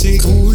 ces gros.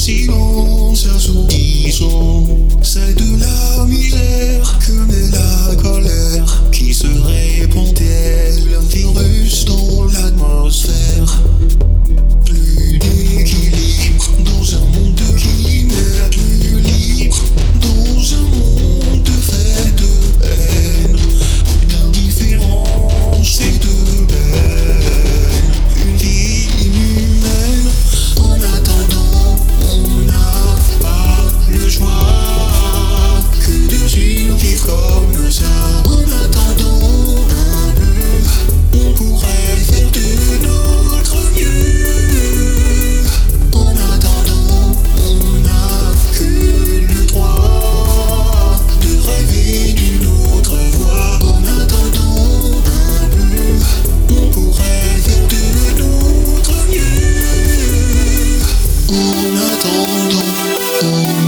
consigo. attendant.